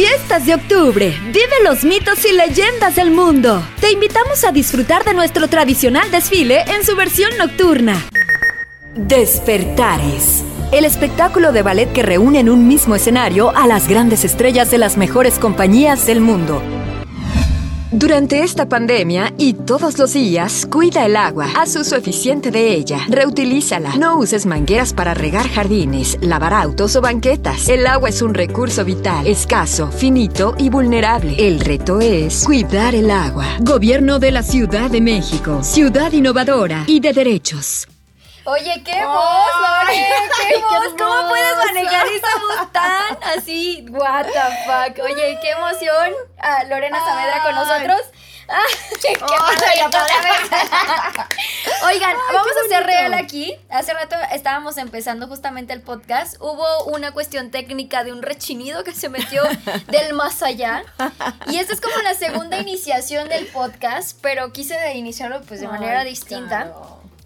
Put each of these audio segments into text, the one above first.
Fiestas de octubre. Vive los mitos y leyendas del mundo. Te invitamos a disfrutar de nuestro tradicional desfile en su versión nocturna. Despertares. El espectáculo de ballet que reúne en un mismo escenario a las grandes estrellas de las mejores compañías del mundo. Durante esta pandemia y todos los días, cuida el agua. Haz uso eficiente de ella. Reutilízala. No uses mangueras para regar jardines, lavar autos o banquetas. El agua es un recurso vital, escaso, finito y vulnerable. El reto es cuidar el agua. Gobierno de la Ciudad de México. Ciudad innovadora y de derechos. Oye, qué voz, Lore, qué voz. ¿Cómo puedes manejar esa voz tan así? What the fuck. Oye, qué emoción. Ah, Lorena Saavedra con nosotros. Ah, qué Oigan, vamos a ser real aquí. Hace rato estábamos empezando justamente el podcast. Hubo una cuestión técnica de un rechinido que se metió del más allá. Y esta es como la segunda iniciación del podcast, pero quise iniciarlo pues de manera distinta.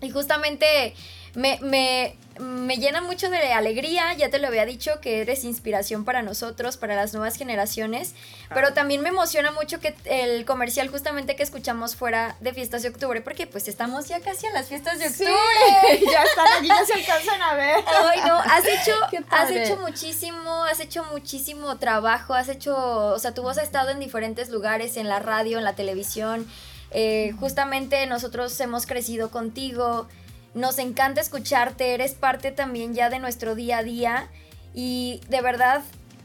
Y justamente me, me, me, llena mucho de alegría, ya te lo había dicho, que eres inspiración para nosotros, para las nuevas generaciones, pero también me emociona mucho que el comercial justamente que escuchamos fuera de fiestas de octubre, porque pues estamos ya casi a las fiestas de octubre. ya están aquí, ya se alcanzan a ver. Ay, no, has hecho, has hecho muchísimo, has hecho muchísimo trabajo, has hecho, o sea, tu voz ha estado en diferentes lugares, en la radio, en la televisión, eh, justamente nosotros hemos crecido contigo, nos encanta escucharte, eres parte también ya de nuestro día a día y de verdad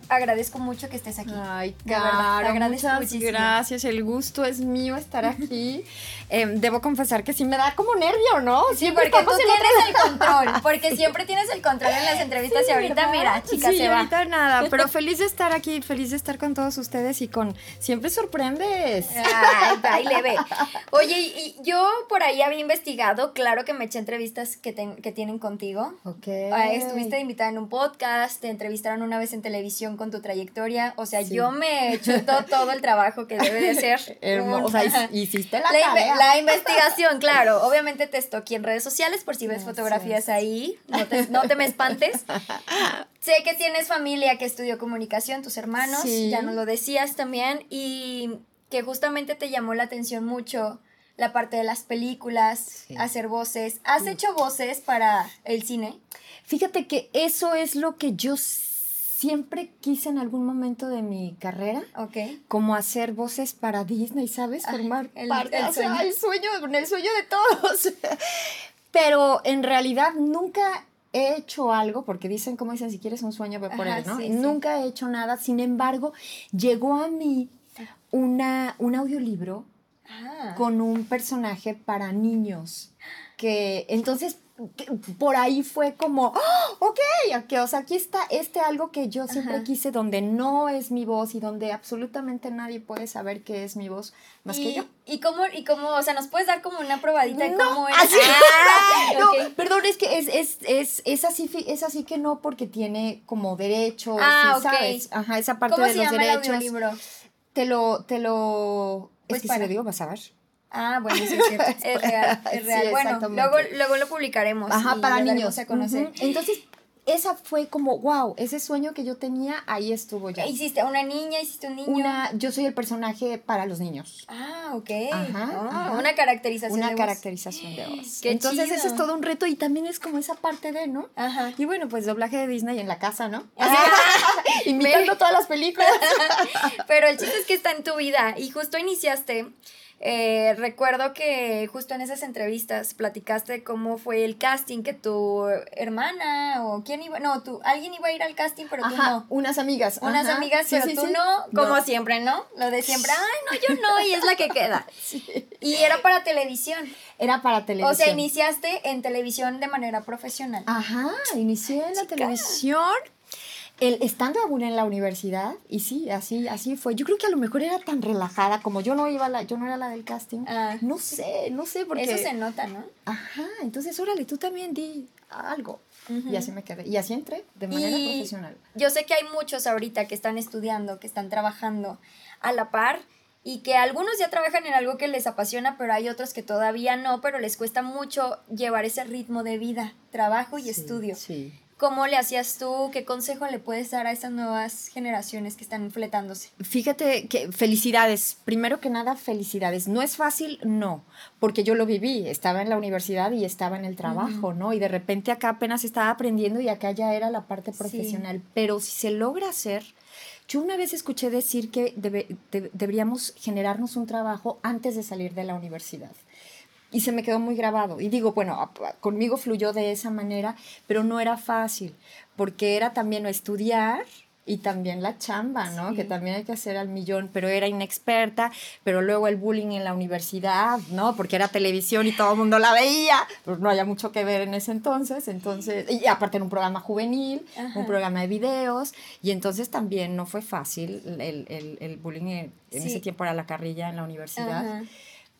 agradezco mucho que estés aquí. Ay, claro, muchas gracias. El gusto es mío estar aquí. Em, debo confesar que sí me da como nervio, ¿no? Sí, porque tú tienes el control. Porque siempre tienes el control en las entrevistas y ahorita, mira, chica, se va. ahorita nada. Pero feliz de estar aquí, feliz de estar con todos ustedes y con. Siempre sorprendes. Ay, ahí le ve. Oye, y yo por ahí había investigado, claro que me eché entrevistas que, que tienen contigo. Ok. estuviste invitada en un podcast, te entrevistaron una vez en televisión con tu trayectoria. O sea, yo me he hecho todo, el trabajo que debe de ser. O sea, hiciste la, la, la investigación, claro. Obviamente te aquí en redes sociales por si ves fotografías ahí. No te, no te me espantes. sé que tienes familia que estudió comunicación, tus hermanos, ya nos lo decías también, y que justamente te llamó la atención mucho la parte de las películas, hacer voces. ¿Has hecho voces para el cine? Fíjate que eso es lo que yo siempre quise en algún momento de mi carrera, okay. como hacer voces para Disney, ¿sabes? Ah, Formar el, parte, el, sueño. el sueño, el sueño de todos. Pero en realidad nunca he hecho algo, porque dicen, como dicen, si quieres un sueño, ve por él, ¿no? nunca he hecho nada. Sin embargo, llegó a mí una, un audiolibro ah. con un personaje para niños. Que entonces por ahí fue como, ¡Oh, ok, o sea, aquí está este algo que yo siempre quise, donde no es mi voz y donde absolutamente nadie puede saber que es mi voz más que yo. ¿Y cómo, y cómo, o sea, nos puedes dar como una probadita de cómo es? Así, ah, no, perdón, es que es, es, es, es, así, es así que no porque tiene como derechos, ah, ¿sabes? Ajá, esa parte de los derechos. El te lo, te lo, pues es que se lo digo, vas a ver. Ah, bueno, sí, es cierto. Es real, es real. bueno, luego, luego lo publicaremos. Ajá, para niños. A conocer. Entonces, esa fue como, wow, ese sueño que yo tenía, ahí estuvo ya. ¿Hiciste una niña? ¿Hiciste un niño? Una, yo soy el personaje para los niños. Ah, ok. Ajá, ah, Una caracterización Una caracterización de voz. Entonces eso es todo un reto y también es como esa parte de, ¿no? Ajá. Y bueno, pues doblaje de Disney en la casa, ¿no? Imitando todas las películas. Pero el chiste es que está en tu vida y justo iniciaste eh, recuerdo que justo en esas entrevistas platicaste cómo fue el casting, que tu hermana o quién iba, no, tú, alguien iba a ir al casting, pero tú no. Unas amigas. Unas amigas, pero tú no, como siempre, ¿no? Lo de siempre, ay, no, yo no, y es la que queda. Y era para televisión. Era para televisión. O sea, iniciaste en televisión de manera profesional. Ajá, inicié en la televisión el, estando aún en la universidad, y sí, así, así fue. Yo creo que a lo mejor era tan relajada, como yo no iba la, yo no era la del casting. Ah. no sé, no sé, porque. Eso se nota, ¿no? Ajá, entonces órale, tú también di algo. Y así me quedé. Y así entré de manera profesional. Yo sé que hay muchos ahorita que están estudiando, que están trabajando a la par y que algunos ya trabajan en algo que les apasiona, pero hay otros que todavía no, pero les cuesta mucho llevar ese ritmo de vida, trabajo y estudio. Sí. ¿Cómo le hacías tú? ¿Qué consejo le puedes dar a estas nuevas generaciones que están fletándose? Fíjate que felicidades, primero que nada felicidades. No es fácil, no, porque yo lo viví, estaba en la universidad y estaba en el trabajo, ¿no? Y de repente acá apenas estaba aprendiendo y acá ya era la parte profesional, pero si se logra hacer, yo una vez escuché decir que deberíamos generarnos un trabajo antes de salir de la universidad y se me quedó muy grabado. Y digo, bueno, conmigo fluyó de esa manera, pero no era fácil, porque era también estudiar y también la chamba, ¿no? Que también hay que hacer al millón, pero era inexperta, pero luego el bullying en la universidad, ¿no? Porque era televisión y todo el mundo la veía, pues no había mucho que ver en ese entonces, entonces, y aparte en un programa juvenil, un programa de videos, y entonces también no fue fácil el, el, el bullying en, ese tiempo era la carrilla en la universidad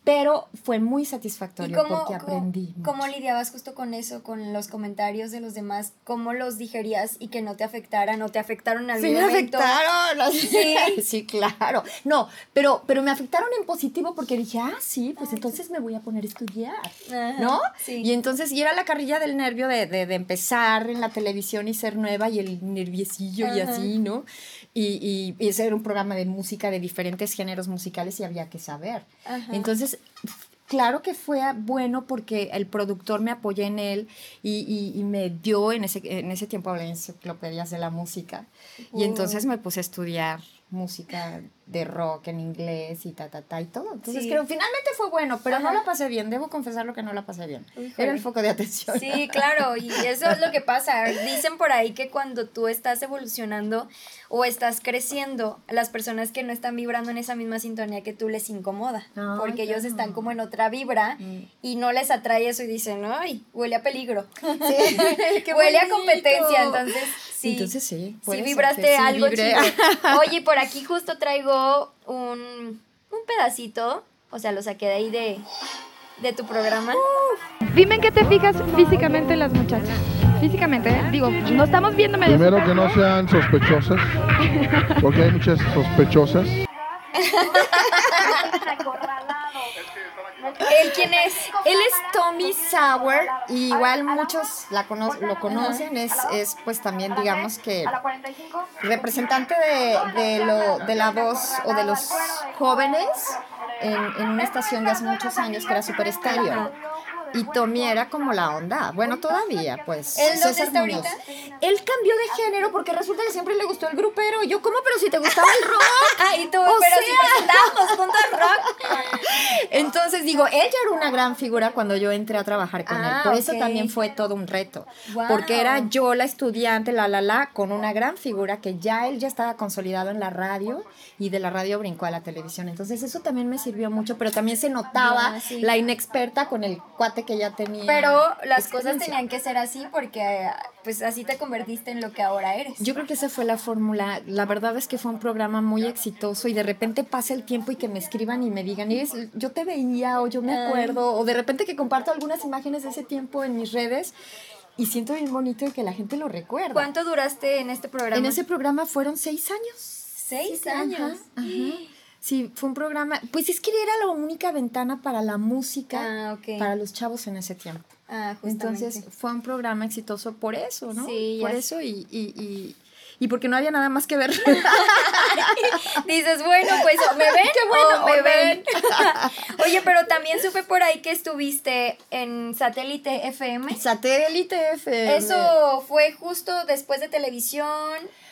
pero fue muy satisfactorio porque aprendí. ¿Cómo lidiabas justo con eso, con los comentarios de los demás? ¿Cómo los digerías y que no te afectaran o te afectaron al sí, me afectaron. Sí. sí, claro. No, pero, pero me afectaron en positivo porque dije, ah, sí, pues entonces me voy a poner a estudiar, ¿no? Sí. Y entonces, y era la carrilla del nervio de, de, de, empezar en la televisión y ser nueva y el nerviecillo y así, ¿no? Y, y, ese era un programa de música de diferentes géneros musicales y había que saber. Entonces, claro que fue bueno porque el productor me apoyó en él y, y, me dio, en ese, en ese tiempo hablé enciclopedias de la música, y entonces me puse a estudiar música de rock en inglés y ta, ta, ta y todo. Entonces creo, finalmente fue bueno, pero no la pasé bien, debo confesarlo que no la pasé bien. Era el foco de atención. Sí, claro, y eso es lo que pasa. Dicen por ahí que cuando tú estás evolucionando o estás creciendo, las personas que no están vibrando en esa misma sintonía que tú les incomoda, porque ellos están como en otra vibra mm. y no les atrae eso y dicen, ay, huele a peligro, sí. huele a competencia, entonces sí. Entonces sí. Sí vibraste algo Oye, por aquí justo traigo un, un pedacito, o sea, lo saqué de ahí de, de tu programa. Dime en qué te fijas físicamente las muchachas. Físicamente, ¿eh? digo, no estamos viendo medio. Primero que no sean sospechosas, porque hay muchas sospechosas. ¿Él quién es? Él es Tommy Sauer, y igual muchos la lo conocen, es, es pues también digamos que representante de, de, lo, de la voz o de los jóvenes en, en una estación de hace muchos años que era Super Estéreo. Y Tommy era como la onda. Bueno, todavía, pues. ¿Él dónde está ahorita? Él cambió de género porque resulta que siempre le gustó el grupero. Y yo, ¿cómo? Pero si te gustaba el rock. ah, y tú, pero si presentábamos juntos rock. Entonces, digo, él ya era una gran figura cuando yo entré a trabajar con él. Ah, Por eso también fue todo un reto. Porque era yo la estudiante, la, la, la, con una gran figura que ya él ya estaba consolidado en la radio y de la radio brincó a la televisión. Entonces, eso también me sirvió mucho, pero también se notaba la inexperta con el cuate que ya tenía. Pero las cosas tenían que ser así porque pues así te convertiste en lo que ahora eres. Yo creo que esa fue la fórmula. La verdad es que fue un programa muy exitoso y de repente pasa el tiempo y que me escriban y me digan, yo te veía o yo me ah. acuerdo, o de repente que comparto algunas imágenes de ese tiempo en mis redes. Y siento bien bonito que la gente lo recuerda. ¿Cuánto duraste en este programa? En ese programa fueron seis años. ¿Seis, años? Ajá. Sí, fue un programa, pues es que era la única ventana para la música, ah, para los chavos en ese tiempo. Ah, Entonces fue un programa exitoso por eso, ¿no? Sí, por eso y, y, y, y, porque no había nada más que ver. Dices, bueno, pues me ven, Qué bueno, me ven. Oye, pero también supe por ahí que estuviste en Satélite FM. Satélite FM. Eso fue justo después de televisión.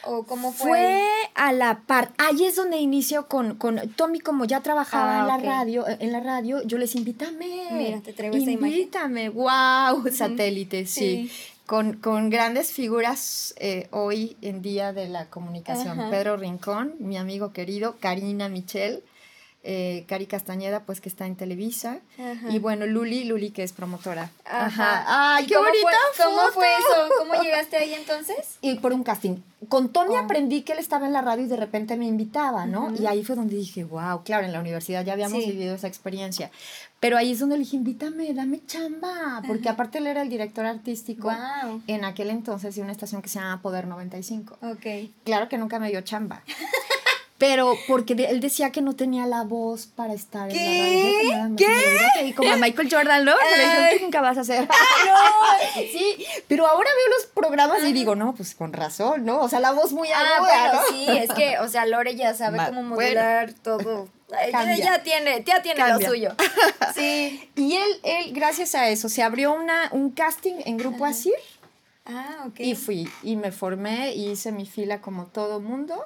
¿O cómo fue? Fue a la par. Ahí es donde inició con, con Tommy, como ya trabajaba ah, en la radio, en la radio, yo les invítame. Mira, te traigo esa imagen. Invítame, wow, satélite, sí. Con, con, grandes figuras eh, hoy en día de la comunicación. Pedro Rincón, mi amigo querido, Karina Michel, eh, Cari Castañeda, pues que está en Televisa, y bueno, Luli, Luli que es promotora. Ajá. Ay, qué bonita ¿Cómo fue eso? ¿Cómo llegaste ahí entonces? Y por un casting. Con Tony oh. aprendí que él estaba en la radio y de repente me invitaba, ¿no? Y ahí fue donde dije, wow, claro, en la universidad ya habíamos vivido esa experiencia. Pero ahí es donde le dije, invítame, dame chamba, porque aparte él era el director artístico en aquel entonces de una estación que se llama Poder 95. Ok. Claro que nunca me dio chamba. Pero porque él decía que no tenía la voz para estar en la radio. ¿Qué? Y como a Michael Jordan, ¿no? Pero nunca vas a hacer. no. Sí, pero ahora veo los programas y digo, no, pues con razón, ¿no? O sea, la voz muy ah, aguda, ¿no? Sí, es que, o sea, Lore ya sabe cómo modular todo. Ya tiene, ya tiene lo suyo. Sí. Y él, él, gracias a eso, se abrió una, un casting en Grupo Asir. Ah, ok. Y fui, y me formé, y hice mi fila como todo mundo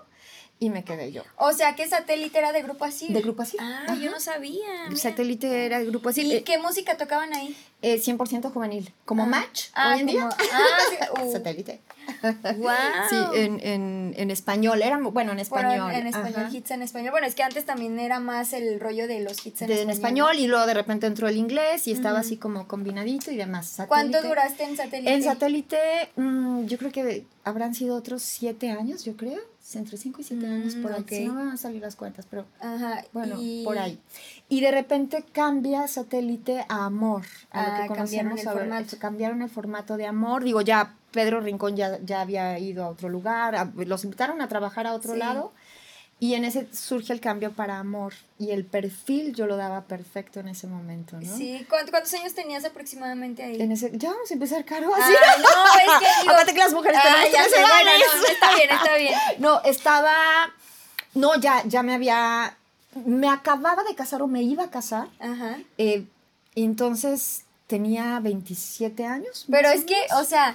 y me quedé yo. O sea, ¿qué satélite era de Grupo Así? De Grupo Así. Ah, yo no sabía. Satélite era de Grupo Así. ¿Y eh, qué música tocaban ahí? Eh, 100% juvenil. Como ah. Match ah, hoy en día. Ah, uh. satélite. Wow. Sí, en, en, en español. Era, bueno, en español. en español, hits en español. Bueno, es que antes también era más el rollo de los hits en de, español. En español y luego de repente entró el inglés y estaba así como combinadito y demás. Satélite. ¿Cuánto duraste en satélite? En satélite, mm, yo creo que habrán sido otros siete años, yo creo entre 5 y 7 años por ahí. Mm, no van a salir las cuentas, pero bueno, por ahí. Y de repente cambia satélite a amor, a lo que ah, conocemos el formato. Cambiaron el formato de amor. Digo, ya Pedro Rincón ya, ya había ido a otro lugar, los invitaron a trabajar a otro lado y en ese surge el cambio para amor. Y el perfil yo lo daba perfecto en ese momento, ¿no? Sí. ¿Cuántos años tenías aproximadamente ahí? En ese, ya vamos a empezar caro así. no, es que digo, Aparte que las mujeres ah, ya sé, bueno, no, está bien, está bien. No, estaba... No, ya, ya me había... Me acababa de casar o me iba a casar. Ajá. Eh, entonces tenía 27 años. Pero es que, o sea,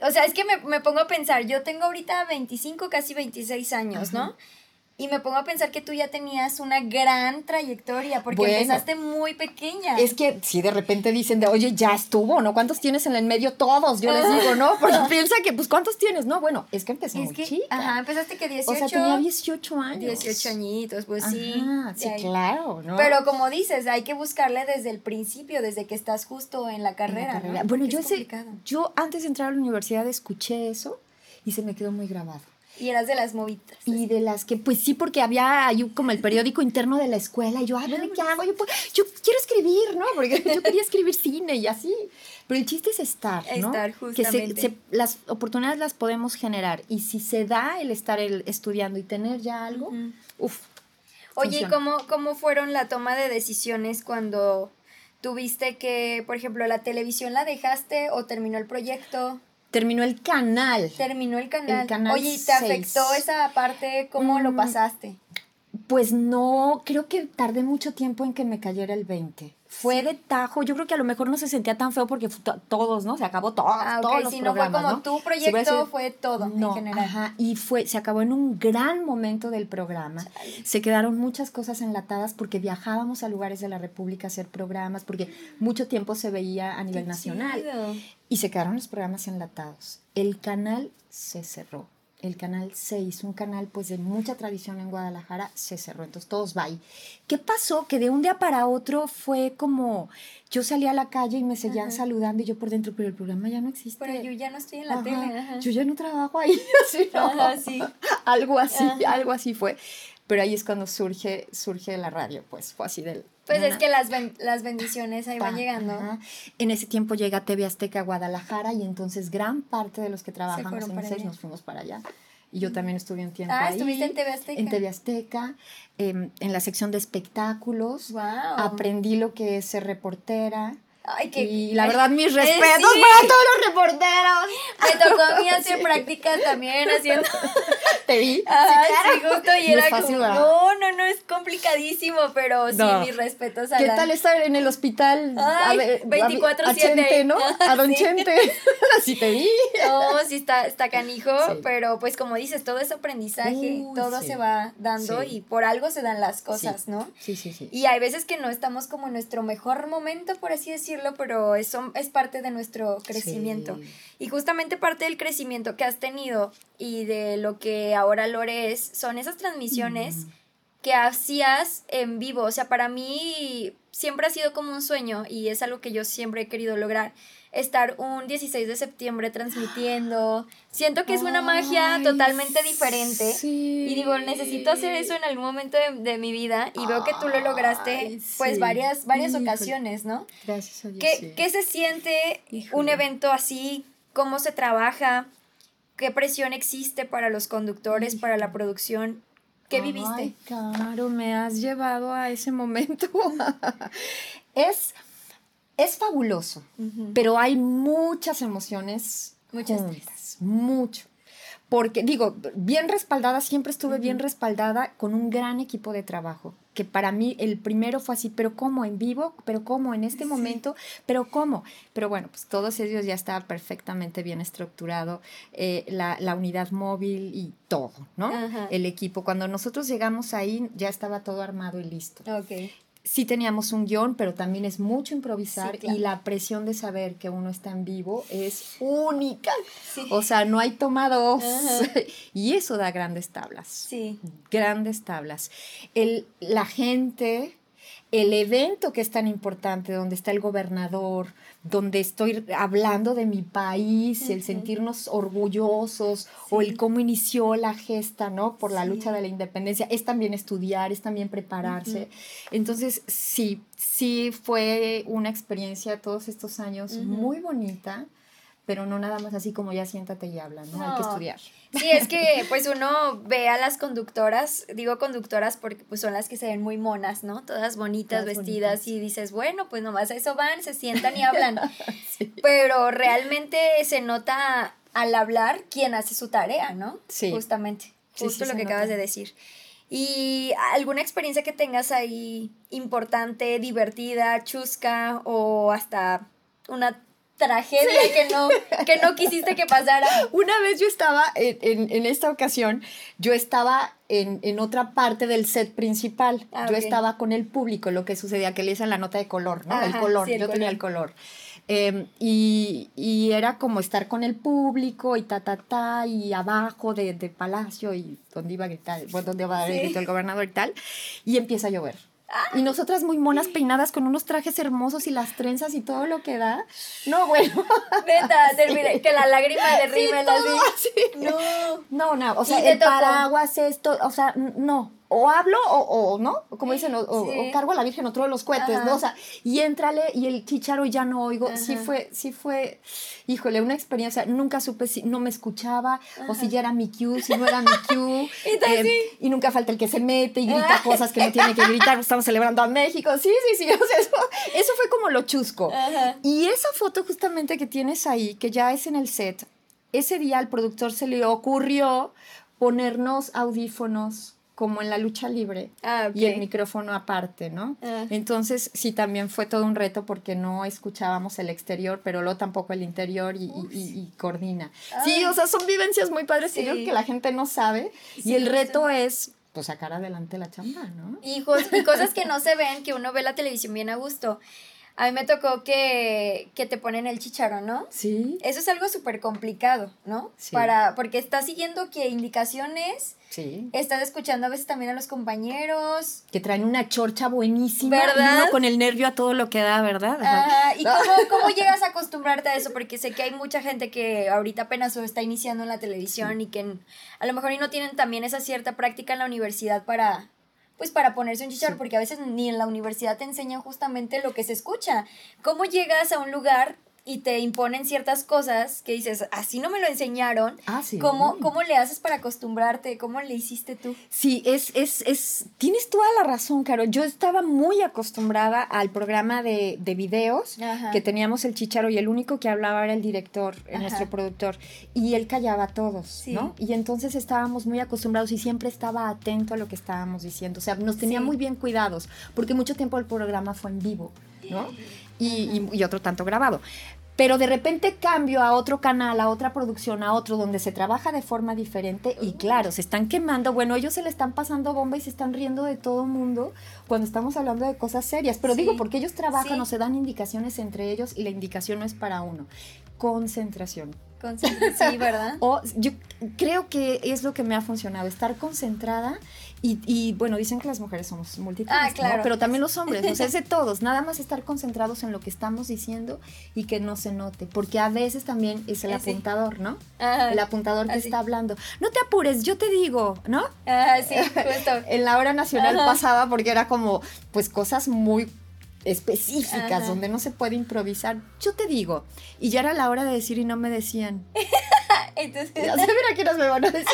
o sea, es que me, me, pongo a pensar, yo tengo ahorita 25, casi 26 años, ¿no? Y me pongo a pensar que tú ya tenías una gran trayectoria, porque empezaste muy pequeña. Es que si de repente dicen de, oye, ya estuvo, ¿no? ¿Cuántos tienes en el medio? Todos, yo les digo, ¿no? Porque piensa que, pues, ¿cuántos tienes? No, bueno, es que empecé muy chica. Ajá, empezaste que 18. O sea, tenía 18 años. 18 añitos, pues sí. sí, claro, ¿no? Pero como dices, hay que buscarle desde el principio, desde que estás justo en la carrera. Bueno, yo, sé, yo antes de entrar a la universidad escuché eso y se me quedó muy grabado. Y eras de las movitas. Y de las que, pues sí, porque había ahí como el periódico interno de la escuela y yo, ay, ¿qué hago? Yo, yo quiero escribir, ¿no? Porque yo quería escribir cine y así. Pero el chiste es estar, ¿no? Estar, justamente. Que las oportunidades las podemos generar y si se da el estar el, estudiando y tener ya algo, uff. Oye, ¿y cómo, cómo fueron la toma de decisiones cuando tuviste que, por ejemplo, la televisión la dejaste o terminó el proyecto? Terminó el canal. Terminó el canal. Oye, ¿te afectó esa parte? ¿Cómo lo mm, pasaste? Pues no, creo que tardé mucho tiempo en que me cayera el 20. Fue de tajo, yo creo que a lo mejor no se sentía tan feo porque todos, ¿no? Se acabó todo, ah, todos los si no fue como tu proyecto, fue todo en general. Ajá, y fue, se acabó en un gran momento del programa. Se quedaron muchas cosas enlatadas porque viajábamos a lugares de la República a hacer programas, porque mucho tiempo se veía a nivel nacional. Y se quedaron los programas enlatados. El canal se cerró el canal 6, un canal pues de mucha tradición en Guadalajara, se cerró, entonces todos va ahí. ¿Qué pasó? Que de un día para otro fue como, yo salí a la calle y me seguían saludando y yo por dentro, pero el programa ya no existe. Pero yo ya no estoy en la tele. Yo ya no trabajo ahí, así, algo así, algo así fue. Pero ahí es cuando surge, surge la radio, pues fue así del... Pues es que las, las bendiciones ahí van llegando. En ese tiempo llega TV Azteca a Guadalajara y entonces gran parte de los que trabajamos en seis nos fuimos para allá. Y yo también estuve un tiempo ah, ahí. ¿estuviste en TV Azteca? En TV Azteca, em, en la sección de espectáculos. Wow. Aprendí lo que es ser reportera. Ay, que, y la verdad, mis respetos para todos los reporteros. Me tocó a mí hacer prácticas también haciendo. Te vi. Ah, sí, justo. Y era como, no, no, no, es complicadísimo, pero sí, mis respetos a ¿Qué tal estar en el hospital? Ay, 24-7. ¿no? A Don Chente. Así te vi. No, sí está, está canijo, pero pues como dices, todo es aprendizaje, todo se va dando y por algo se dan las cosas, ¿no? Sí, sí, sí. Y hay veces que no estamos como en nuestro mejor momento, por así decirlo pero eso es parte de nuestro crecimiento. Y justamente parte del crecimiento que has tenido y de lo que ahora Lore es, son esas transmisiones que hacías en vivo. O sea, para mí siempre ha sido como un sueño y es algo que yo siempre he querido lograr estar un 16 de septiembre transmitiendo. Siento que es una magia totalmente diferente. Y digo, necesito hacer eso en algún momento de, mi vida. Y veo que tú lo lograste, pues, varias, varias ocasiones, ¿no? Gracias a Dios. ¿Qué, ¿qué se siente un evento así? ¿Cómo se trabaja? ¿Qué presión existe para los conductores, para la producción? ¿Qué viviste? Ay, claro, me has llevado a ese momento. es, es fabuloso, pero hay muchas emociones. Muchas. Juntas, mucho porque digo, bien respaldada, siempre estuve bien respaldada con un gran equipo de trabajo, que para mí el primero fue así, pero ¿cómo? ¿En vivo? ¿Pero cómo? ¿En este momento? ¿Pero cómo? Pero bueno, pues todos ellos ya estaba perfectamente bien estructurado, eh, la, la, unidad móvil y todo, ¿no? El equipo. Cuando nosotros llegamos ahí ya estaba todo armado y listo. Ok sí teníamos un guion, pero también es mucho improvisar y la presión de saber que uno está en vivo es única. O sea, no hay tomados. y eso da grandes tablas. Sí. Grandes tablas. El, la gente el evento que es tan importante, donde está el gobernador, donde estoy hablando de mi país, el sentirnos orgullosos o el cómo inició la gesta, ¿no? Por la lucha de la independencia, es también estudiar, es también prepararse. Entonces, sí, sí fue una experiencia todos estos años muy bonita pero no nada más así como ya siéntate y habla, ¿no? Hay que estudiar. Sí, es que pues uno ve a las conductoras, digo conductoras porque pues son las que se ven muy monas, ¿no? Todas bonitas, vestidas y dices, bueno, pues nomás a eso van, se sientan y hablan. Pero realmente se nota al hablar quién hace su tarea, ¿no? Sí. Justamente, justo lo que acabas de decir. ¿Y alguna experiencia que tengas ahí importante, divertida, chusca o hasta una tragedia que, no, que no quisiste que pasara. Una vez yo estaba, en, en, esta ocasión, yo estaba en, en, otra parte del set principal. Ah, yo estaba con el público, lo que sucedía, que le hice la nota de color, ¿no? el color, yo tenía el color. Em, y, y, era como estar con el público y ta, ta, ta, y abajo de, de Palacio y donde iba a gritar, bueno, donde iba a gritar el gobernador y tal, y empieza a llover. Y nosotras muy monas peinadas con unos trajes hermosos y las trenzas y todo lo que da. No, bueno. Neta, que la lágrima derrime sí, No. No, no, o sea, el paraguas, esto, o sea, no o hablo o, o ¿no? Como dicen, o, cargo a la Virgen otro de los cohetes, ¿no? O sea, y entrale y el chicharo ya no oigo. Sí fue, sí fue, híjole, una experiencia. Nunca supe si no me escuchaba o si ya era mi cue, si no era mi cue. ¿Y, y, nunca falta el que se mete y grita cosas que no tiene que gritar. Estamos celebrando a México. Sí, sí, sí. O sea, eso, eso fue como lo chusco. Y esa foto justamente que tienes ahí, que ya es en el set, ese día al productor se le ocurrió ponernos audífonos como en la lucha libre ah, y el micrófono aparte, ¿no? Ah. Entonces sí, también fue todo un reto porque no escuchábamos el exterior, pero luego tampoco el interior y, y, coordina. Sí, o sea, son vivencias muy padres que la gente no sabe y el reto es pues sacar adelante la chamba, ¿no? y cosas que no se ven, que uno ve la televisión bien a gusto. A mí me tocó que, que te ponen el chicharro, ¿no? Sí. Eso es algo súper complicado, ¿no? Sí. Para, porque estás siguiendo que indicaciones. Sí. Estás escuchando a veces también a los compañeros. Que traen una chorcha buenísima. ¿Verdad? Y uno con el nervio a todo lo que da, ¿verdad? Ajá. ¿Y cómo, cómo llegas a acostumbrarte a eso? Porque sé que hay mucha gente que ahorita apenas está iniciando en la televisión y que a lo mejor y no tienen también esa cierta práctica en la universidad para pues para ponerse un chicharro, porque a veces ni en la universidad te enseñan justamente lo que se escucha. ¿Cómo llegas a un lugar y te imponen ciertas cosas que dices, así no me lo enseñaron. Ah, ¿Cómo, ¿Cómo le haces para acostumbrarte? ¿Cómo le hiciste tú? Sí, es, es, es, tienes toda la razón, Caro. Yo estaba muy acostumbrada al programa de, de videos que teníamos el chicharo y el único que hablaba era el director, nuestro productor, y él callaba a todos, ¿no? Y entonces estábamos muy acostumbrados y siempre estaba atento a lo que estábamos diciendo. O sea, nos tenía muy bien cuidados, porque mucho tiempo el programa fue en vivo, ¿no? Y, y, otro tanto grabado. Pero de repente cambio a otro canal, a otra producción, a otro donde se trabaja de forma diferente y claro, se están quemando. Bueno, ellos se le están pasando bomba y se están riendo de todo el mundo cuando estamos hablando de cosas serias. Pero digo, porque ellos trabajan o se dan indicaciones entre ellos y la indicación no es para uno. Concentración. Sí, ¿verdad? o yo creo que es lo que me ha funcionado, estar concentrada y, y, bueno, dicen que las mujeres somos múltiples, ah, claro. pero también los hombres, o sea, es de todos, nada más estar concentrados en lo que estamos diciendo y que no se note, porque a veces también es el apuntador, ¿no? el apuntador que está hablando. No te apures, yo te digo, ¿no? Ah, sí, justo. en la hora nacional pasaba porque era como, pues cosas muy específicas donde no se puede improvisar. Yo te digo, y ya era la hora de decir y no me decían. Entonces, Ya sé, mira qué nos me van a decir.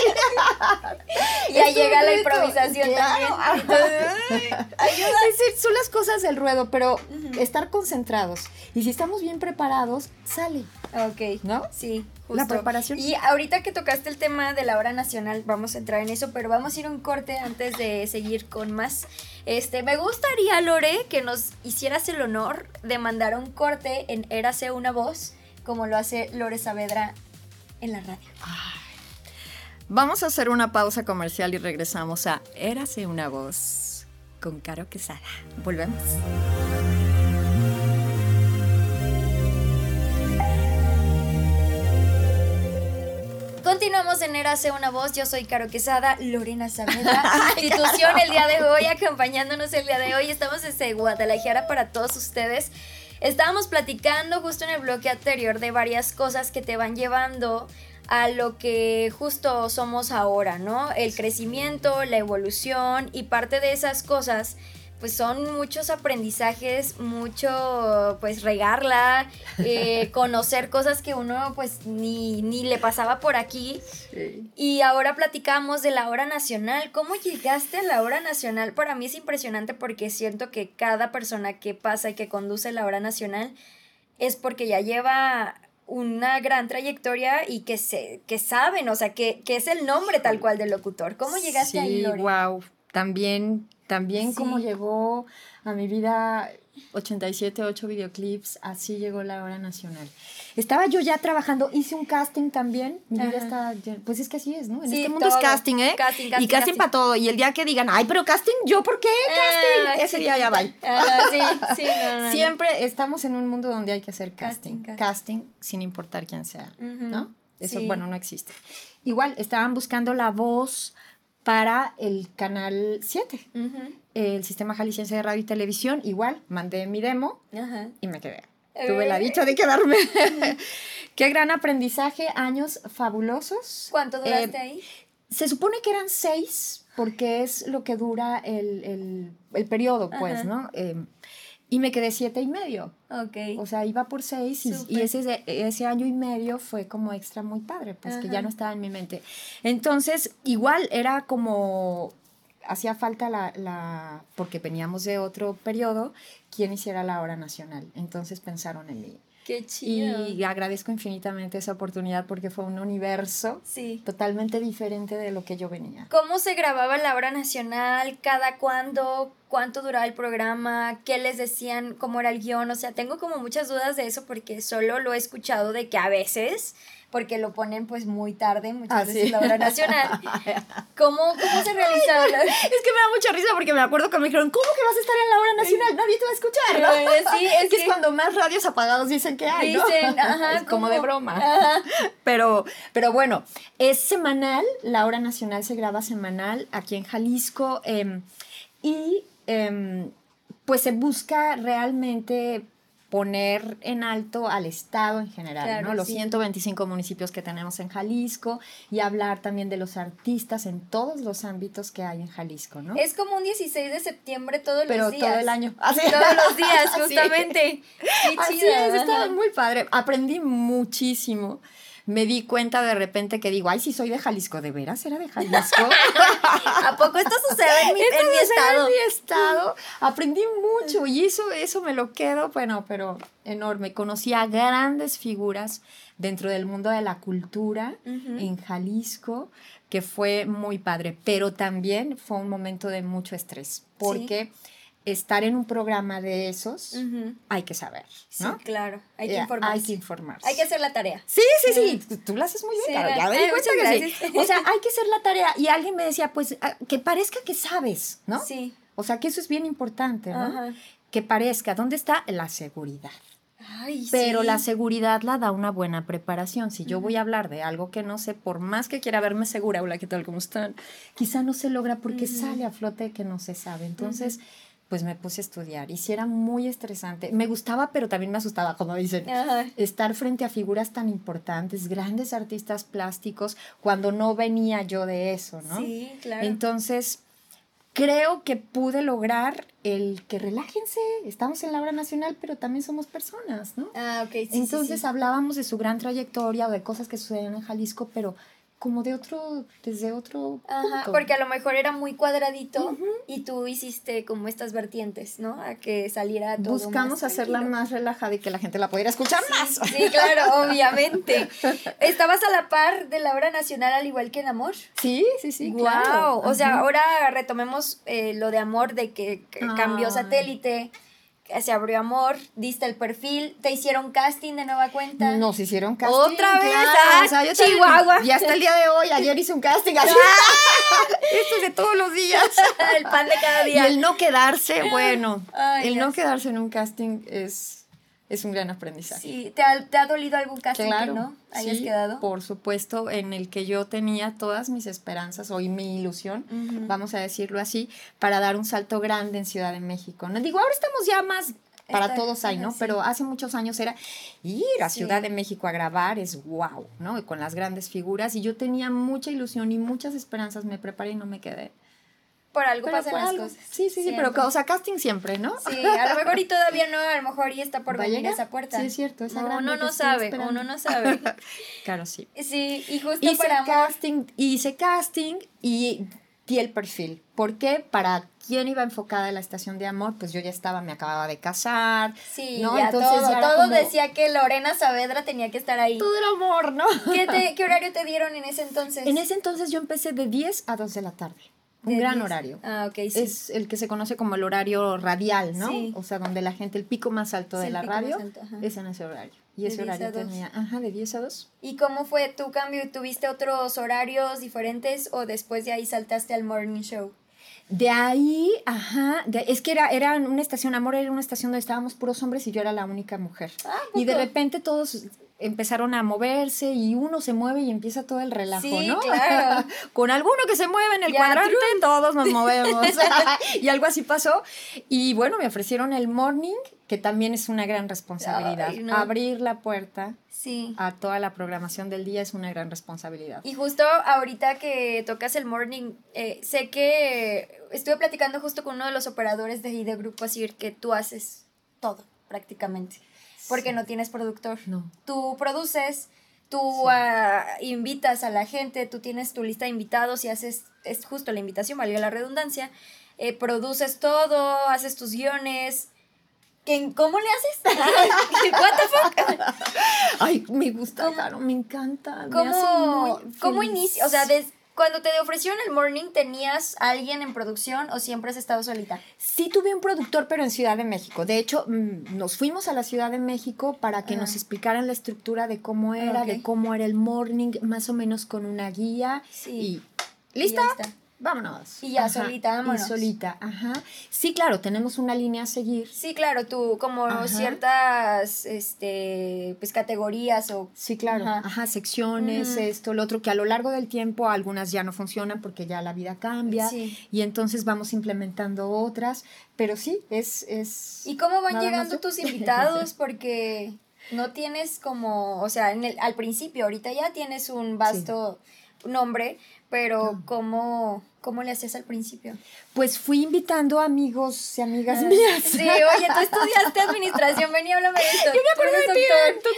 ya llega la improvisación claro. también. Entonces, ayuda. Es decir, son las cosas del ruedo, pero estar concentrados. Y si estamos bien preparados, sale. Ok. ¿No? Sí, La justo. preparación. Y ahorita que tocaste el tema de la hora nacional, vamos a entrar en eso, pero vamos a ir un corte antes de seguir con más. Este, me gustaría, Lore, que nos hicieras el honor de mandar un corte en Érase una voz, como lo hace Lore Saavedra en la radio. Vamos a hacer una pausa comercial y regresamos a Érase una voz con Caro Quesada. Volvemos. Continuamos en Érase una voz, yo soy Caro Quesada, Lorena Saavedra, institución el día de hoy, acompañándonos el día de hoy, estamos desde Guadalajara para todos ustedes. Estábamos platicando justo en el bloque anterior de varias cosas que te van llevando a lo que justo somos ahora, ¿no? El crecimiento, la evolución y parte de esas cosas pues son muchos aprendizajes, mucho pues regarla, eh, conocer cosas que uno pues ni, ni le pasaba por aquí. Y ahora platicamos de la hora nacional. ¿Cómo llegaste a la hora nacional? Para mí es impresionante porque siento que cada persona que pasa y que conduce la hora nacional es porque ya lleva una gran trayectoria y que se que saben, o sea, que, que es el nombre tal cual del locutor. ¿Cómo llegaste sí, ahí, Lore? wow. También, también Sí. como llegó a mi vida 87, 8 videoclips, así llegó la hora nacional. Estaba yo ya trabajando, hice un casting también. Mi vida está, pues es que así es, ¿no? En Sí, este mundo es todo. casting, ¿eh? Casting, casting, y casting, para todo. Y el día que digan, ay, pero casting, ¿yo por qué casting? Ah, Ese sí. día ya va. Ajá, sí, sí, no, no, no. Siempre estamos en un mundo donde hay que hacer casting. Casting, Casting, sin importar quién sea, Ujú, ¿no? Eso, bueno, no existe. Igual, estaban buscando la voz para el canal 7, Ujú, el sistema jalisciense de radio y televisión. Igual, mandé mi demo y me quedé. Eh. Tuve la dicha de quedarme. Qué gran aprendizaje, años fabulosos. ¿Cuánto duraste Eh, ahí? Se supone que eran seis, porque es lo que dura el, el, el periodo, pues. ¿no? Eh, y me quedé siete y medio. Ok. O sea, iba por seis y, y ese, ese año y medio fue como extra muy padre, pues que ya Ajá. no estaba en mi mente. Entonces, igual era como, hacía falta la, la, porque veníamos de otro periodo, quien hiciera la hora nacional. Entonces pensaron en mí. Qué chido. Y agradezco infinitamente esa oportunidad porque fue un universo Sí. totalmente diferente de lo que yo venía. ¿Cómo se grababa la hora nacional? ¿Cada cuándo? ¿Cuánto duraba el programa? ¿Qué les decían? ¿Cómo era el guion? O sea, tengo como muchas dudas de eso porque solo lo he escuchado de que a veces, porque lo ponen pues muy tarde, muchas Ah, veces sí. la hora nacional. ¿Cómo, cómo se realizaba? la- Es que me da mucha risa porque me acuerdo que me dijeron, ¿cómo que vas a estar en la hora nacional? Nadie te va a escuchar, ¿no? Eh, sí, es que es cuando más radios apagados dicen que hay, ¿no? Dicen, ajá, es como de broma. Ajá. Pero, pero bueno, es semanal, la hora nacional se graba semanal aquí en Jalisco em, y em, pues se busca realmente poner en alto al Estado en general, Claro, ¿no? Los sí. 125 municipios que tenemos en Jalisco y hablar también de los artistas en todos los ámbitos que hay en Jalisco, ¿no? Es como un 16 de septiembre todos Pero los días. todo el año. Así. Todos los días, Sí. justamente. Qué Así chido. es, estaba muy padre. Aprendí muchísimo. Me di cuenta de repente que digo, ay, si soy de Jalisco, ¿de veras era de Jalisco? ¿A poco esto sucede en mi, Esto en mi sucede estado? En mi estado. Aprendí mucho y eso, eso me lo quedo, bueno, pero enorme. Conocí a grandes figuras dentro del mundo de la cultura en Jalisco, que fue muy padre, pero también fue un momento de mucho estrés, porque estar en un programa de esos hay que saber, Sí, ¿no? claro. Hay que informarse. Hay que informarse. Hay que hacer la tarea. Sí, sí, sí, tú- tú lo haces muy bien, Sí, Caro, ya me di cuenta muchas que gracias. sí. O sea, hay que hacer la tarea. Y alguien me decía, pues, ah, que parezca que sabes, ¿no? Sí. O sea, que eso es bien importante, ¿no? Ajá. Que parezca. ¿Dónde está la seguridad? Ay, Pero sí. la seguridad la da una buena preparación. Si yo voy a hablar de algo que no sé, por más que quiera verme segura, hola, ¿qué tal? ¿Cómo están? Quizá no se logra porque sale a flote que no se sabe. Entonces, pues me puse a estudiar. Y sí era muy estresante. Me gustaba, pero también me asustaba, como dicen. Ajá. Estar frente a figuras tan importantes, grandes artistas plásticos, cuando no venía yo de eso, ¿no? Sí, claro. Entonces, creo que pude lograr el que relájense, estamos en la obra nacional, pero también somos personas, ¿no? Ah, ok. Sí, Entonces hablábamos de su gran trayectoria o de cosas que sucedieron en Jalisco, pero como de otro, desde otro Ajá, porque a lo mejor era muy cuadradito y tú hiciste como estas vertientes, ¿no? A que saliera todo Buscamos hacerla más relajada y que la gente la pudiera escuchar más. Sí, claro, obviamente. ¿Estabas a la par de la obra nacional al igual que en Amor? Sí, sí, sí, wow. claro. O sea, ahora retomemos eh, lo de Amor, de que, cambió satélite se abrió amor, diste el perfil, te hicieron casting de nueva cuenta. Nos hicieron casting. Otra vez, ah, o sea, yo Chihuahua. Y hasta el día de hoy, ayer hice un casting. Así. Ah. Esto es de todos los días. el pan de cada día. Y el no quedarse, bueno, el no quedarse en un casting es es un gran aprendizaje. Sí, ¿te ha, te ha dolido algún claro, que no hayas quedado? Por supuesto, en el que yo tenía todas mis esperanzas o mi ilusión, vamos a decirlo así, para dar un salto grande en Ciudad de México. No digo, ahora estamos ya más para todos hay, ¿no? Pero hace muchos años era ir a Ciudad de México a grabar, es wow, ¿no? con las grandes figuras. Y yo tenía mucha ilusión y muchas esperanzas, me preparé y no me quedé por algo pasan las cosas. Sí, sí, sí, pero, o sea, casting siempre, ¿no? Sí, a lo mejor y todavía no, a lo mejor y está por venir esa puerta. Sí, es cierto, esa no, uno no sabe, uno no sabe. claro, sí. Sí, y justo hice para casting, hice casting y di el perfil. ¿Por qué? Para quién iba enfocada en la estación de amor, pues yo ya estaba, me acababa de casar. Sí, ¿no? ya Entonces, todo, todo decía que Lorena Saavedra tenía que estar ahí. Todo el amor, ¿no? ¿Qué, te, ¿Qué horario te dieron en ese entonces? En ese entonces yo empecé de 10 a 2 de la tarde. Un gran horario. Ah, ok, sí. Es el que se conoce como el horario radial, ¿no? Sí. O sea, donde la gente, el pico más alto de la radio es en ese horario. Y ese horario tenía, ajá, de 10 a 2. ¿Y cómo fue tu cambio? ¿Tuviste otros horarios diferentes o después de ahí saltaste al morning show? De ahí, ajá, es que era, era una estación, Amor era una estación donde estábamos puros hombres y yo era la única mujer. Ah, y de repente todos empezaron a moverse y uno se mueve y empieza todo el relajo, sí, ¿no? Claro. Con alguno que se mueve en el cuadrante, todos nos movemos. y algo así pasó. Y bueno, me ofrecieron el morning, que también es una gran responsabilidad. Abrir la puerta sí. a toda la programación del día es una gran responsabilidad. Y justo ahorita que tocas el morning, eh, sé que estuve platicando justo con uno de los operadores de, de Grupo Asir que tú haces todo prácticamente porque no tienes productor. No. Tú produces, tú ah, invitas a la gente, tú tienes tu lista de invitados y haces, es justo la invitación, valga la redundancia, eh, produces todo, haces tus guiones. ¿Cómo le haces? ¿What the fuck? Ay, me gusta, claro, me encanta. ¿Cómo, ¿cómo inicia? O sea, desde cuando te ofrecieron el morning, ¿tenías alguien en producción o siempre has estado solita? Sí, tuve un productor, pero en Ciudad de México. De hecho, mm, nos fuimos a la Ciudad de México para que nos explicaran la estructura de cómo era, de cómo era el morning, más o menos con una guía. Sí. Y, ¿Lista? Vámonos. Y ya solita, vámonos. Y solita, ajá. Sí, claro, tenemos una línea a seguir. Sí, claro, tú como ciertas, este, pues categorías o... Sí, claro, ajá, secciones, esto, lo otro, que a lo largo del tiempo algunas ya no funcionan porque ya la vida cambia y entonces vamos implementando otras, pero sí, es... es ¿Y cómo van llegando tus invitados? Porque no tienes como, o sea, en el, al principio, ahorita ya tienes un vasto nombre, pero ¿cómo, ¿cómo le hacías al principio? Pues fui invitando amigos y amigas mías. Sí, oye, tú estudiaste administración, ven y háblame de esto. Yo me acuerdo de ti, tú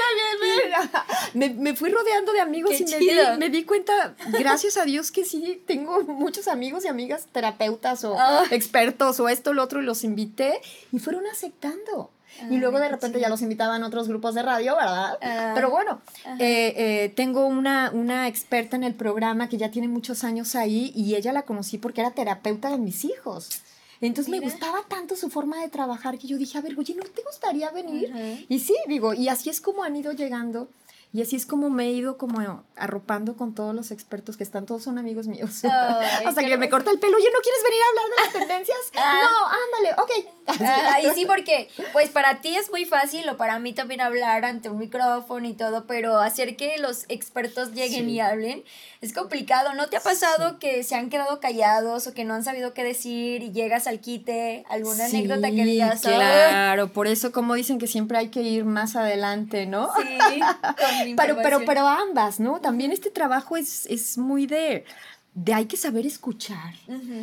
también, me, me, fui rodeando de amigos y me di, me di, cuenta, gracias a Dios, que sí, tengo muchos amigos y amigas terapeutas o ah. expertos o esto, lo otro, y los invité y fueron aceptando y luego de repente ya los invitaban a otros grupos de radio, ¿verdad? Ah, Pero bueno, eh, eh, tengo una, una experta en el programa que ya tiene muchos años ahí y ella la conocí porque era terapeuta de mis hijos. Entonces me gustaba tanto su forma de trabajar que yo dije, a ver, oye, ¿no te gustaría venir? Y sí, digo, y así es como han ido llegando y así es como me he ido como arropando con todos los expertos que están, todos son amigos míos. Hasta que me corta el pelo, oye, ¿no quieres venir a hablar de las tendencias? Ah. No, ándale, ok. Ah, y sí, porque pues para ti es muy fácil o para mí también hablar ante un micrófono y todo, pero hacer que los expertos lleguen y hablen es complicado. ¿No te ha pasado que se han quedado callados o que no han sabido qué decir y llegas al quite? ¿Alguna anécdota que digas? Claro, por eso como dicen que siempre hay que ir más adelante, ¿no? Sí, pero, pero, pero ambas, ¿no? También este trabajo es, es muy de de hay que saber escuchar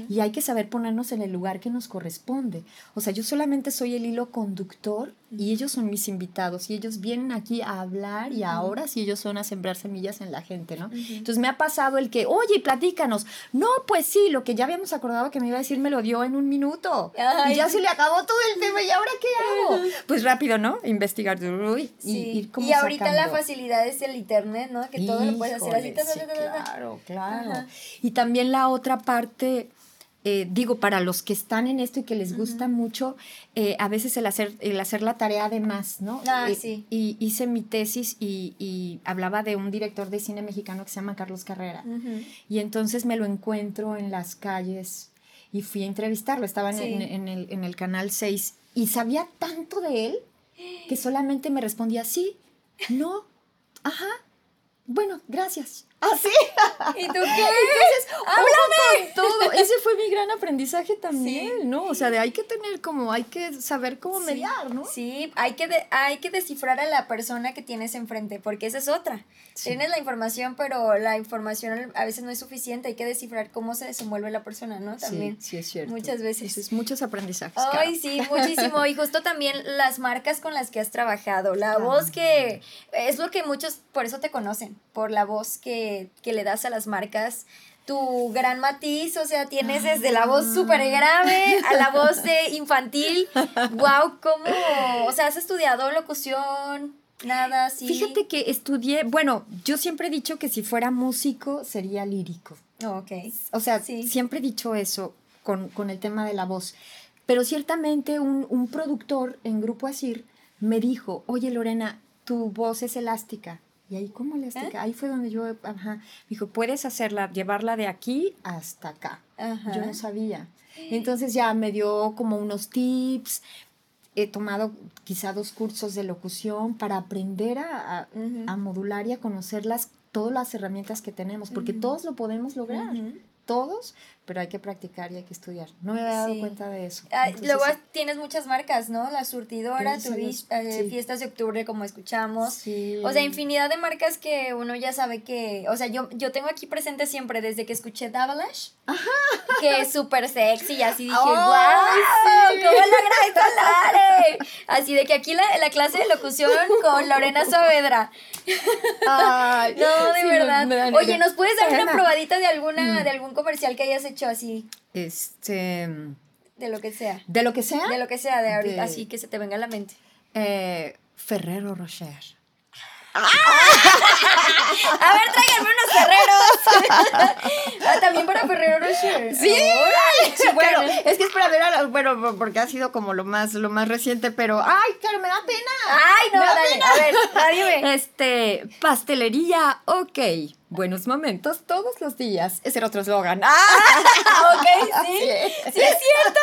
y hay que saber ponernos en el lugar que nos corresponde. O sea, yo solamente soy el hilo conductor y ellos son mis invitados y ellos vienen aquí a hablar y ahora sí ellos son a sembrar semillas en la gente, ¿no? Entonces me ha pasado el que, oye, platícanos. No, pues sí, lo que ya habíamos acordado que me iba a decir me lo dio en un minuto. Y ya se le acabó todo el tema y ahora qué hago? Pues rápido, ¿no? Investigar y, y, y ahorita la facilidad es el internet, ¿no? Que todo lo puedes hacer así. claro, claro. Y también la otra parte eh, digo, para los que están en esto y que les gusta mucho, eh, a veces el hacer, el hacer la tarea de más, ¿no? Ah, eh, sí. Y hice mi tesis y, hablaba de un director de cine mexicano que se llama Carlos Carrera. Y entonces me lo encuentro en las calles y fui a entrevistarlo. Estaba en, el, en el canal 6 y sabía tanto de él que solamente me respondía sí, no, ajá, bueno, gracias. ¿Así? ¿Ah, ¿Y tú qué? Entonces, háblame. todo. Ese fue mi gran aprendizaje también, ¿no? O sea, de hay que tener como, hay que saber cómo mediar, ¿no? Sí, hay que, hay que descifrar a la persona que tienes enfrente, porque esa es otra. Tienes la información, pero la información a veces no es suficiente. Hay que descifrar cómo se desenvuelve la persona, ¿no? También. Sí, sí es cierto. Muchas veces. Es muchos aprendizajes. Ay, sí, muchísimo. Y justo también las marcas con las que has trabajado. La voz que es lo que muchos, por eso te conocen, por la voz que que, le das a las marcas tu gran matiz, o sea, tienes desde la voz súper grave a la voz de infantil. ¡Wow! ¿Cómo? O sea, ¿has estudiado locución? Nada así. Fíjate que estudié, bueno, yo siempre he dicho que si fuera músico sería lírico. ok. O sea, siempre he dicho eso con, el tema de la voz. Pero ciertamente un, un productor en Grupo Asir me dijo, oye Lorena, tu voz es elástica y ahí, ¿cómo le ¿Eh? Ahí fue donde yo, ajá, dijo, puedes hacerla, llevarla de aquí hasta acá. Yo no sabía. Entonces ya me dio como unos tips. He tomado quizá dos cursos de locución para aprender a, modular y a conocer las, todas las herramientas que tenemos, porque todos lo podemos lograr. Todos, pero hay que practicar y hay que estudiar. No me había dado cuenta de eso. luego tienes muchas marcas, ¿no? La surtidora, tu eh, fiestas de octubre, como escuchamos. O sea, infinidad de marcas que uno ya sabe que. O sea, yo, yo tengo aquí presente siempre desde que escuché Davalash, que es súper sexy, y así dije, ¡Wow! ¡Cómo la hablar! Así de que aquí la, la clase de locución con Lorena Saavedra. Ay, no, de verdad. Oye, ¿nos puedes dar una probadita de alguna, mm. de algún comercial que hayas hecho? así? Este. De lo que sea. ¿De lo que sea? De lo que sea, de ahorita, así que se te venga a la mente. Eh, Ferrero Rocher. ¡Ah! a ver, tráiganme unos ferreros. ah, también para Ferrero Rocher. Sí, bueno, es que es para ver, bueno, porque ha sido como lo más, lo más reciente, pero, ay, claro, me da pena. Ay, no, dale, a ver, dime. Este, pastelería, ok buenos momentos todos los días. Ese era otro eslogan. ¡Ah! ok, sí. Sí es cierto.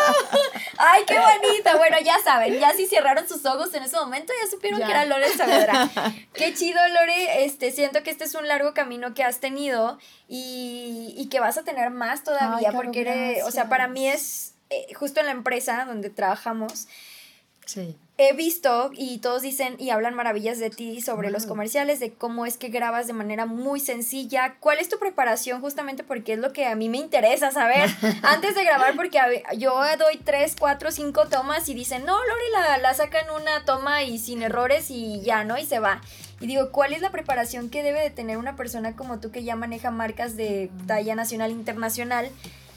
Ay, qué bonita. Bueno, ya saben, ya si cerraron sus ojos en ese momento, ya supieron que era Lore Saavedra. Qué chido, Lore. Este, siento que este es un largo camino que has tenido y, y que vas a tener más todavía, porque eres, o sea, para mí es eh, justo en la empresa donde trabajamos. Sí he visto y todos dicen y hablan maravillas de ti sobre los comerciales, de cómo es que grabas de manera muy sencilla. ¿Cuál es tu preparación justamente? Porque es lo que a mí me interesa saber antes de grabar, porque yo doy tres, cuatro, cinco tomas y dicen, no, Lori la, la sacan una toma y sin errores y ya, ¿no? Y se va. Y digo, ¿cuál es la preparación que debe de tener una persona como tú que ya maneja marcas de talla nacional internacional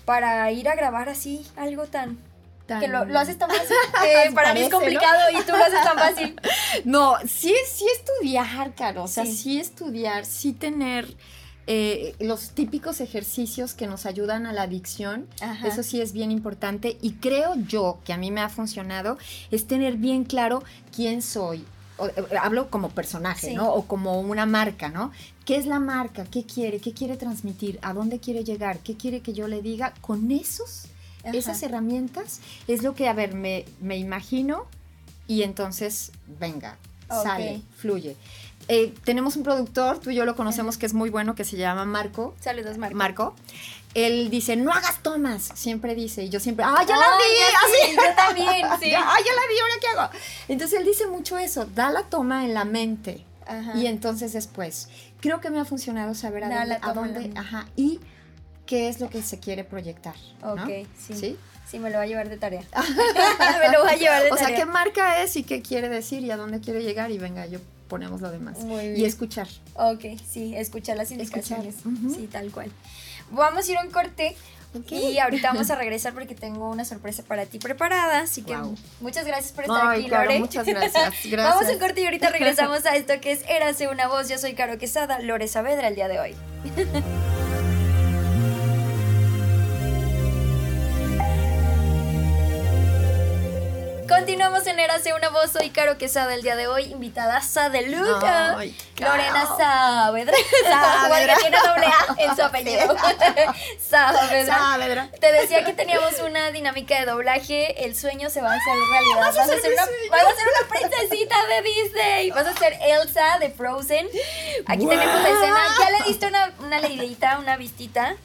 para ir a grabar así algo tan que lo, lo, haces tan fácil. para mí es complicado y tú lo haces tan fácil. No, sí, sí estudiar, Caro. O sea, sí, estudiar, sí tener eh, los típicos ejercicios que nos ayudan a la adicción. Eso sí es bien importante. Y creo yo que a mí me ha funcionado es tener bien claro quién soy. Eh, hablo como personaje, ¿no? O como una marca, ¿no? ¿Qué es la marca? ¿Qué quiere? ¿Qué quiere transmitir? ¿A dónde quiere llegar? ¿Qué quiere que yo le diga? Con esos esas herramientas es lo que, a ver, me, me imagino y entonces, venga, sale, fluye. Eh, tenemos un productor, tú y yo lo conocemos, que es muy bueno, que se llama Marco. Saludos, Marco. Marco. Él dice, no hagas tomas, siempre dice, y yo siempre, ¡ah, ya la vi! así. yo también, sí. ¡ah, ya la vi! ¿Ahora qué hago? Entonces él dice mucho eso, da la toma en la mente. Y entonces después, creo que me ha funcionado saber a dónde, a dónde ajá, y qué es lo que se quiere proyectar. Ok, sí. sí. me lo va a llevar de tarea. me lo va a llevar de tarea. O sea, qué marca es y qué quiere decir y a dónde quiere llegar y venga, yo ponemos lo demás. Muy bien. Y escuchar. Ok, sí, escuchar las indicaciones. Sí, tal cual. Vamos a ir a un corte. Y ahorita vamos a regresar porque tengo una sorpresa para ti preparada. Así que muchas gracias por estar aquí, Lore. Muchas gracias. gracias. vamos a un corte y ahorita regresamos a esto que es Érase una voz. Yo soy Caro Quesada, Lore Saavedra el día de hoy. Continuamos en Érase una voz, soy Caro Quesada el día de hoy, invitada a de Luca, Lorena Saavedra, Saavedra. tiene doble A en su apellido, Saavedra. Te decía que teníamos una dinámica de doblaje, el sueño se va a hacer realidad, vas, a, ser una, vas a ser una princesita de Disney, vas a ser Elsa de Frozen, aquí tenemos la escena, ya le diste una, una leidita, una vistita,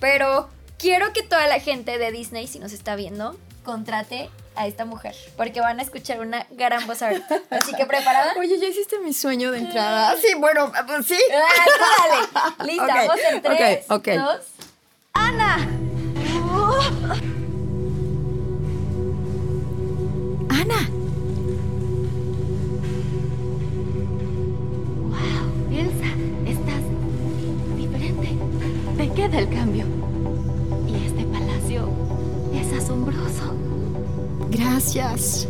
pero quiero que toda la gente de Disney, si nos está viendo, contrate a esta mujer, porque van a escuchar una gran voz ahorita. Así que preparada. Oye, ya hiciste mi sueño de entrada. Sí, bueno, pues sí. Ah, dale. Lista, okay, vamos en tres, okay, dos. Ana. Ana. Wow, Elsa, estás diferente. Te queda el cambio. Gracias.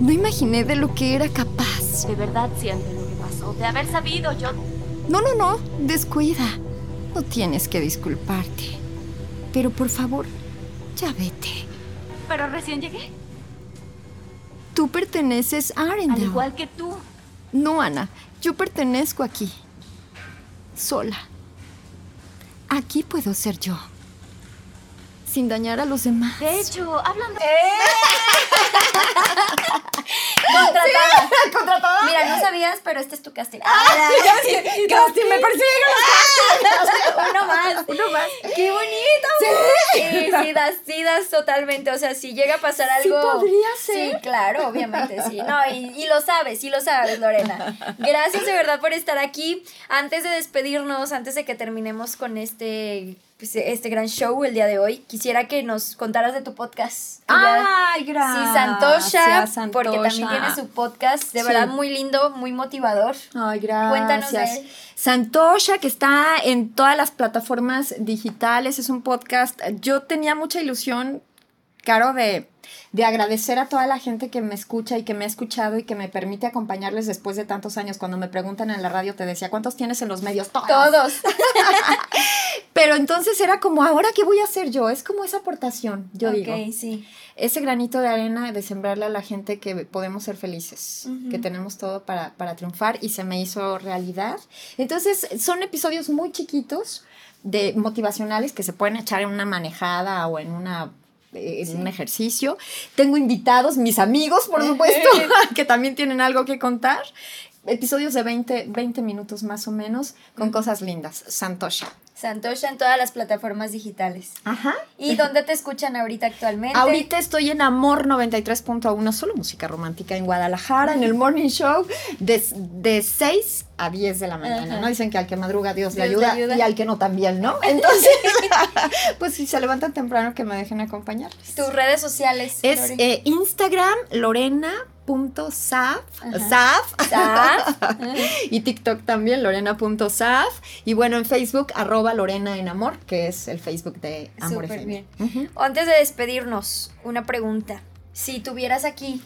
No imaginé de lo que era capaz. ¿De verdad siente lo que pasó? De haber sabido yo... No, no, no. Descuida. No tienes que disculparte. Pero por favor, ya vete. Pero recién llegué. Tú perteneces a Arendelle. Al igual que tú. No, Ana. Yo pertenezco aquí. Sola. Aquí puedo ser yo sin dañar a los demás. De hecho, hablando... Contratada. Pero este es tu casting. Ah, casting, me persiguen Uno más. Uno más. ¡Qué bonito! Sí. Sí, das, sí das totalmente. O sea, si llega a pasar algo. Sí, podría ser. Sí, claro, obviamente, sí. No, y, y lo sabes, sí lo sabes, Lorena. Gracias de verdad por estar aquí. Antes de despedirnos, antes de que terminemos con este pues, este gran show el día de hoy. Quisiera que nos contaras de tu podcast. Ay, gracias. Sí, Santosha, porque también tiene su podcast, de verdad muy lindo, muy motivador. Ay, gracias. Cuéntanos de él. Santosha, que está en todas las plataformas digitales, es un podcast. Yo tenía mucha ilusión, Caro, de de agradecer a toda la gente que me escucha y que me ha escuchado y que me permite acompañarles después de tantos años. Cuando me preguntan en la radio, te decía, ¿cuántos tienes en los medios? Todos. Todos. Pero entonces era como, ¿ahora qué voy a hacer yo? Es como esa aportación, yo digo. sí. Ese granito de arena de sembrarle a la gente que podemos ser felices, que tenemos todo para, para triunfar y se me hizo realidad. Entonces, son episodios muy chiquitos de motivacionales que se pueden echar en una manejada o en una en un ejercicio. Tengo invitados, mis amigos, por supuesto, que también tienen algo que contar. Episodios de 20, 20 minutos más o menos, con cosas lindas. Santosha. Santosha en todas las plataformas digitales. Ajá. ¿Y dónde te escuchan ahorita actualmente? Ahorita estoy en Amor 93.1, solo música romántica en Guadalajara, en el Morning Show, de, de 6 a 10 de la mañana, ¿no? Dicen que al que madruga Dios, le, ayuda, y al que no también, ¿no? Entonces, pues si se levantan temprano que me dejen acompañarles. Tus redes sociales. Es eh, Instagram, Lorena Lorena.saf, y TikTok también, lorena.saf, y bueno, en Facebook, arroba Lorena en Amor, que es el Facebook de Amor Súper bien. Antes de despedirnos, una pregunta. Si tuvieras aquí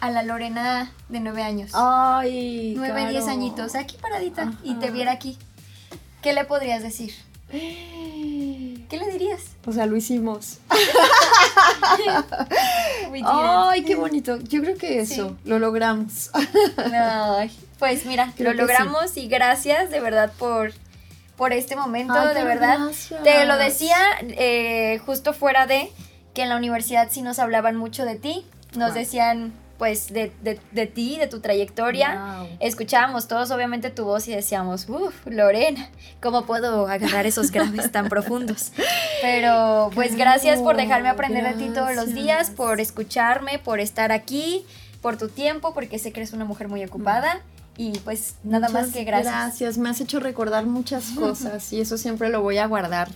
a la Lorena de nueve años, ay, nueve, diez añitos, aquí paradita, y te viera aquí, ¿qué le podrías decir? ¿Qué le dirías? O sea, lo hicimos. Ay, qué bonito. Yo creo que eso, lo logramos. pues mira, lo logramos y gracias de verdad por, por este momento, de verdad. Te lo decía eh, justo fuera de que en la universidad sí nos hablaban mucho de ti. Nos decían, pues de, de, de ti, de tu trayectoria. Escuchábamos todos obviamente tu voz y decíamos, uff, Lorena, ¿cómo puedo agarrar esos graves tan profundos? Pero pues gracias por dejarme aprender de ti todos los días, por escucharme, por estar aquí, por tu tiempo, porque sé que eres una mujer muy ocupada. Y pues nada más que gracias. Gracias, me has hecho recordar muchas cosas y eso siempre lo voy a guardar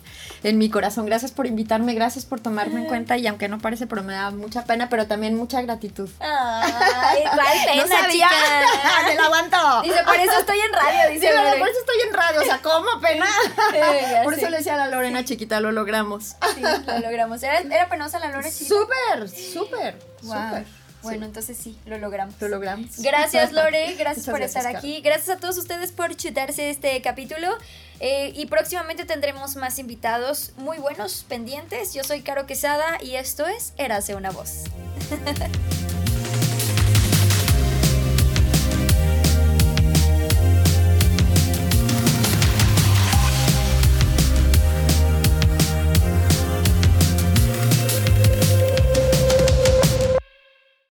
en mi corazón. Gracias por invitarme, gracias por tomarme en cuenta y aunque no parece, pero me da mucha pena, pero también mucha gratitud. Ay, cuál pena, no sabía. chica. ¡Me la aguanto! Dice, por eso estoy en radio, dice. Sí, por eso estoy en radio, o sea, ¿cómo pena? Por eso le decía a la Lorena chiquita, lo logramos. Sí, lo logramos. ¿Era, era penosa la Lore chiquita? Súper, súper, Wow. súper. Bueno, entonces sí, lo logramos. Lo logramos. Gracias Lore, gracias por gracias, estar aquí, gracias a todos ustedes por chutarse este capítulo eh, y próximamente tendremos más invitados muy buenos pendientes. Yo soy Caro Quesada y esto es Érase una voz.